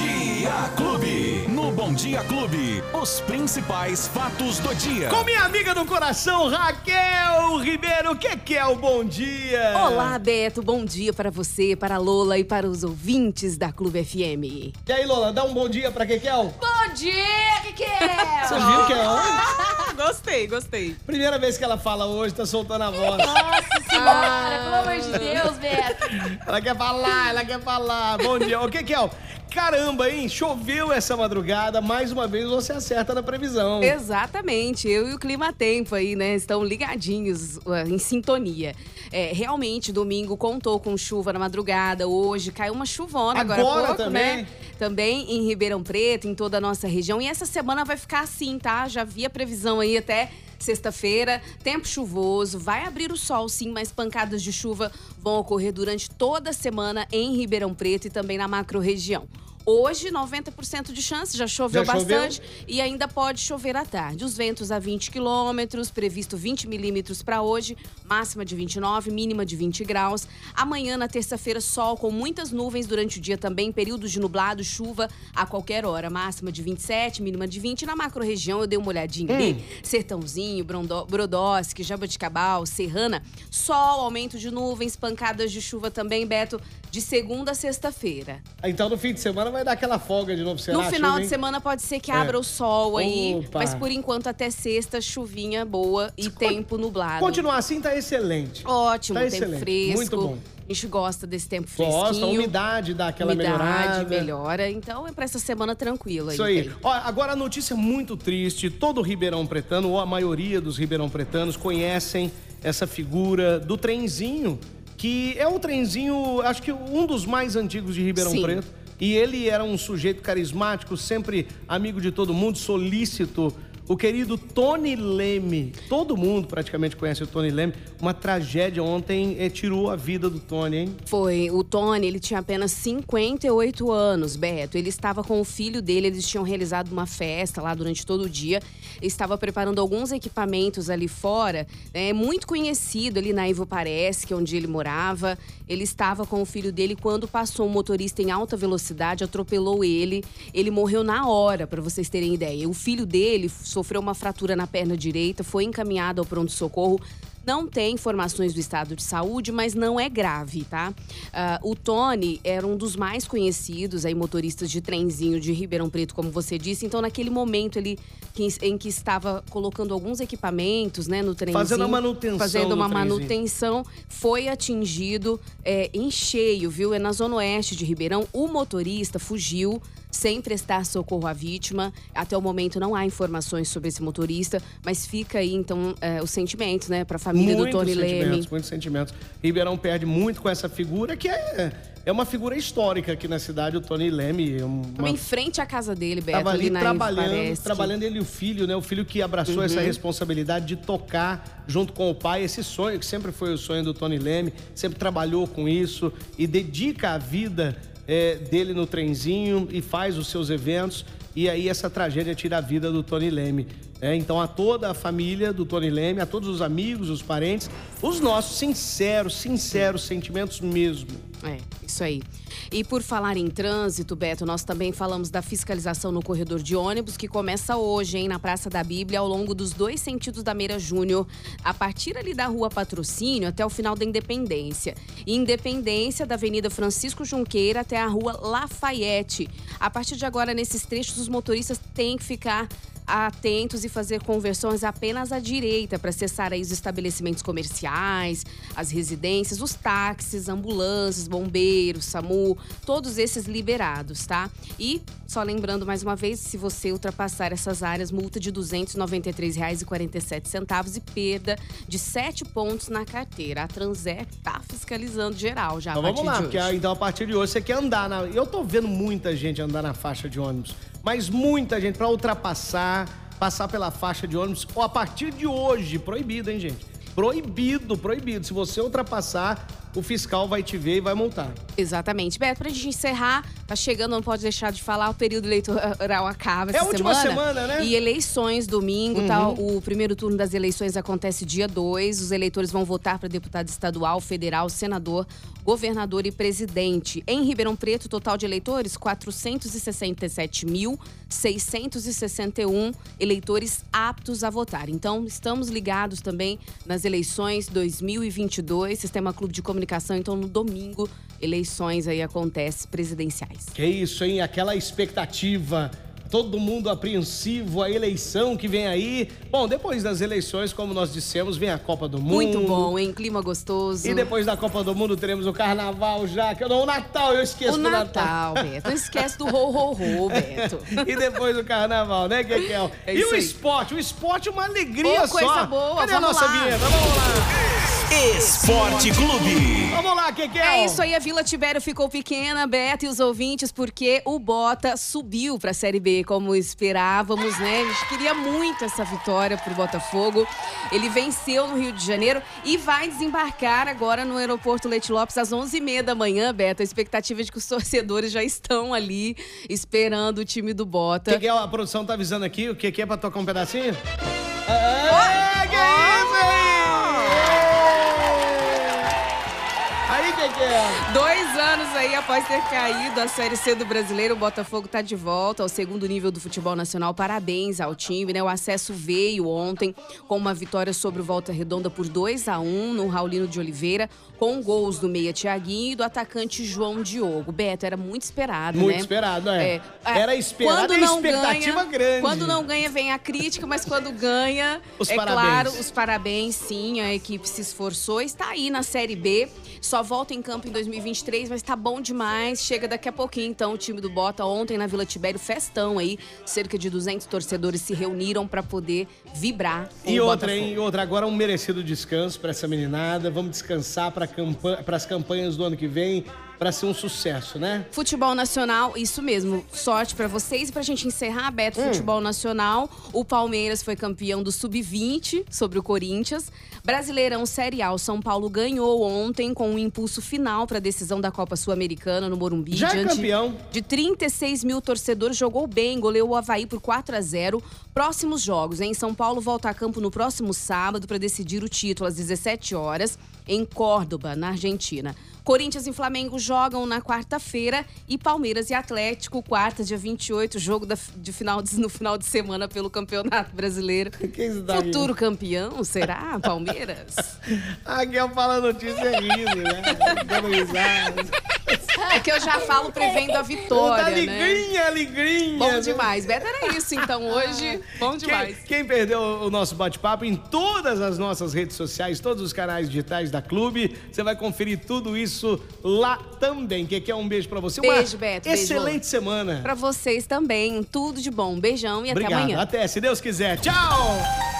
Dia Clube. No Bom Dia Clube, os principais fatos do dia. Com minha amiga do coração, Raquel Ribeiro. Que que é o bom dia? Olá, Beto. Bom dia para você, para a Lola e para os ouvintes da Clube FM. E aí, Lola, dá um bom dia pra Kekel? Bom dia, Kekel! Você viu, Kel? Gostei, gostei. Primeira vez que ela fala hoje, tá soltando a voz. Nossa senhora, pelo amor de Deus, Beto. Ela quer falar, ela quer falar. Bom dia. Ô, Kekel, caramba, hein? Choveu essa madrugada. Mais uma vez você acerta na previsão. Exatamente, eu e o Clima Tempo aí, né, estão ligadinhos, uh, em sintonia. É, realmente, domingo contou com chuva na madrugada, hoje caiu uma chuvona agora, Agora há pouco, também? né? Também em Ribeirão Preto, em toda a nossa região. E essa semana vai ficar assim, tá? Já vi a previsão aí até sexta-feira. Tempo chuvoso, vai abrir o sol sim, mas pancadas de chuva vão ocorrer durante toda a semana em Ribeirão Preto e também na macro-região. Hoje, 90% de chance, já choveu Já choveu? bastante e ainda pode chover à tarde. Os ventos a 20 quilômetros, previsto 20 milímetros para hoje, máxima de 29, mínima de 20 graus. Amanhã, na terça-feira, sol com muitas nuvens durante o dia também, períodos de nublado, chuva a qualquer hora, máxima de 27, mínima de 20. Na macro-região, eu dei uma olhadinha ali, Sertãozinho, Brondo- Brodowski, Jaboticabal, Serrana, sol, aumento de nuvens, pancadas de chuva também, Beto, de segunda a sexta-feira. Então no fim de semana vai dar aquela folga de novo, será? No final Chuva, de semana pode ser que É. abra o sol aí, Opa. mas por enquanto até sexta, chuvinha boa e tempo nublado. Continuar assim tá excelente. Ótimo, Tá tempo excelente, fresco. muito bom. A gente gosta desse tempo fresquinho. Gosta, a umidade dá aquela umidade melhorada. melhora. Então é pra essa semana tranquila. Isso aí. Ó, agora a notícia é muito triste. Todo ribeirão pretano, ou a maioria dos ribeirão pretanos, conhecem essa figura do trenzinho, que é o trenzinho, acho que um dos mais antigos de Ribeirão Sim. Preto. E ele era um sujeito carismático, sempre amigo de todo mundo, solícito. O querido Tony Leme. Todo mundo praticamente conhece o Tony Leme. Uma tragédia ontem eh, tirou a vida do Tony, hein? Foi. O Tony, ele tinha apenas 58 anos, Beto. Ele estava com o filho dele, eles tinham realizado uma festa lá durante todo o dia. Estava preparando alguns equipamentos ali fora. É muito conhecido ali na Ivo Parece, que é onde ele morava. Ele estava com o filho dele quando passou um motorista em alta velocidade, atropelou ele. Ele morreu na hora, para vocês terem ideia. O filho dele sofreu uma fratura na perna direita, foi encaminhado ao pronto-socorro. Não tem informações do estado de saúde, mas não é grave, tá? Ah, o Tony era um dos mais conhecidos aí, motoristas de trenzinho de Ribeirão Preto, como você disse. Então, naquele momento ele, em que estava colocando alguns equipamentos, né, no trenzinho. Fazendo a manutenção Fazendo do uma manutenção, foi atingido é, em cheio, viu? É na zona oeste de Ribeirão. O motorista fugiu sem prestar socorro à vítima. Até o momento não há informações sobre esse motorista, mas fica aí, então, é, os sentimentos, né, para a família do muitos Tony sentimentos, Leme. muitos sentimentos. Ribeirão perde muito com essa figura que é, é uma figura histórica aqui na cidade, o Tony Leme. é Uma, Em frente à casa dele, Beto, Tava ali ali trabalhando, trabalhando ele e o filho, né? O filho que abraçou Uhum. essa responsabilidade de tocar junto com o pai esse sonho que sempre foi o sonho do Tony Leme, sempre trabalhou com isso e dedica a vida é, dele no trenzinho e faz os seus eventos. E aí essa tragédia tira a vida do Tony Leme. né? então a toda a família do Tony Leme, a todos os amigos, os parentes, os nossos sinceros, sinceros sentimentos mesmo. É, isso aí. E por falar em trânsito, Beto, nós também falamos da fiscalização no corredor de ônibus, que começa hoje, hein, na Praça da Bíblia, ao longo dos dois sentidos da Meira Júnior, a partir ali da Rua Patrocínio até o final da Independência. Independência da Avenida Francisco Junqueira até a Rua Lafayette. A partir de agora, nesses trechos, os motoristas têm que ficar atentos e fazer conversões apenas à direita para acessar aí os estabelecimentos comerciais, as residências, os táxis, ambulâncias, bombeiros, SAMU, todos esses liberados, tá? E só lembrando mais uma vez, se você ultrapassar essas áreas, multa de R$ 293,47 e perda de 7 pontos na carteira. A Transec tá fiscalizando geral já Então vamos lá, porque então a partir de hoje você quer andar na. Eu tô vendo muita gente andar na faixa de ônibus, mas muita gente para ultrapassar, passar pela faixa de ônibus, ou a partir de hoje, proibido, hein, gente? Proibido, proibido. Se você ultrapassar, o fiscal vai te ver e vai multar. Exatamente. Beto, pra gente encerrar, tá chegando, não pode deixar de falar, o período eleitoral acaba É essa a última semana. semana, né? Uhum. E eleições, domingo, tá? O primeiro turno das eleições acontece dia 2. Os eleitores vão votar para deputado estadual, federal, senador, governador e presidente. Em Ribeirão Preto, o total de eleitores, 467.661 eleitores aptos a votar. Então, estamos ligados também nas eleições 2022, Sistema Clube de Comunicação. Então, no domingo, eleições aí acontecem presidenciais. Que isso, hein? Aquela expectativa. Todo mundo apreensivo, a eleição que vem aí. Bom, depois das eleições, como nós dissemos, vem a Copa do Mundo. Muito bom, hein? Clima gostoso. E depois da Copa do Mundo teremos o Carnaval já, que eu não, o Natal, eu esqueço O do Natal. Natal, Beto. Não esquece do ho, ho, ho, Beto. e depois o Carnaval, né, Kekel? É e o esporte? O esporte é uma alegria coisa só. boa, Cadê a vamos nossa lá. vinheta? Vamos lá. Esporte Clube. Vamos lá, Kekel. É isso aí, a Vila Tibério ficou pequena, Beto e os ouvintes, porque o Bota subiu pra Série B, como esperávamos, né? A gente queria muito essa vitória pro Botafogo. Ele venceu no Rio de Janeiro e vai desembarcar agora no aeroporto Leite Lopes às 11h30 da manhã, Beto. A expectativa é de que os torcedores já estão ali esperando o time do Bota. Kekel, a produção tá avisando aqui, o que que é pra tocar um pedacinho? É, Dois anos aí após ter caído a Série C do Brasileiro, o Botafogo está de volta ao segundo nível do futebol nacional. Parabéns ao time, né? O acesso veio ontem com uma vitória sobre o Volta Redonda por 2 a 1 no Raulino de Oliveira, com gols do meia Tiaguinho e do atacante João Diogo. Beto, era muito esperado, Muito né? esperado, é. É, Era esperado quando não expectativa ganha, grande. Quando não ganha, vem a crítica, mas quando ganha, Os é parabéns. claro, os parabéns, sim. A equipe se esforçou, está aí na Série B. Só volta em campo em 2023, mas tá bom demais. Chega daqui a pouquinho, então, o time do Bota. Ontem na Vila Tibério, festão aí. Cerca de 200 torcedores se reuniram para poder vibrar. E outra, hein? E outra, agora um merecido descanso pra essa meninada. Vamos descansar para campa as campanhas do ano que vem, pra ser um sucesso, né? Futebol Nacional, isso mesmo. Sorte pra vocês. E pra gente encerrar, Beto, Hum. Futebol Nacional. O Palmeiras foi campeão do Sub-20 sobre o Corinthians. Brasileirão Série A. O São Paulo ganhou ontem com um impulso final pra decisão da Copa Sul-Americana no Morumbi. Já é diante campeão. De 36 mil torcedores, jogou bem, goleou o Havaí por 4 a 0 Próximos jogos, hein? São Paulo volta a campo no próximo sábado pra decidir o título às 17 horas em Córdoba, na Argentina. Corinthians e Flamengo jogam na quarta-feira e Palmeiras e Atlético, quarta, dia 28, jogo da- de final de- no final de semana pelo Campeonato Brasileiro. Futuro campeão, será? Palmeiras? A Guel fala notícia rindo, né? Dando risada. É que eu já falo prevendo a vitória, né? alegrinha, alegrinha. Bom né? demais. Beto era isso, então, hoje. Bom demais. Quem, quem perdeu o nosso bate-papo em todas as nossas redes sociais, todos os canais digitais da Clube, você vai conferir tudo isso lá também. Que aqui é um beijo pra você. Beijo, Uma Beto, beijo. Excelente semana. Pra vocês também. Tudo de bom. Um beijão e Obrigado. até amanhã. Até, se Deus quiser. Tchau!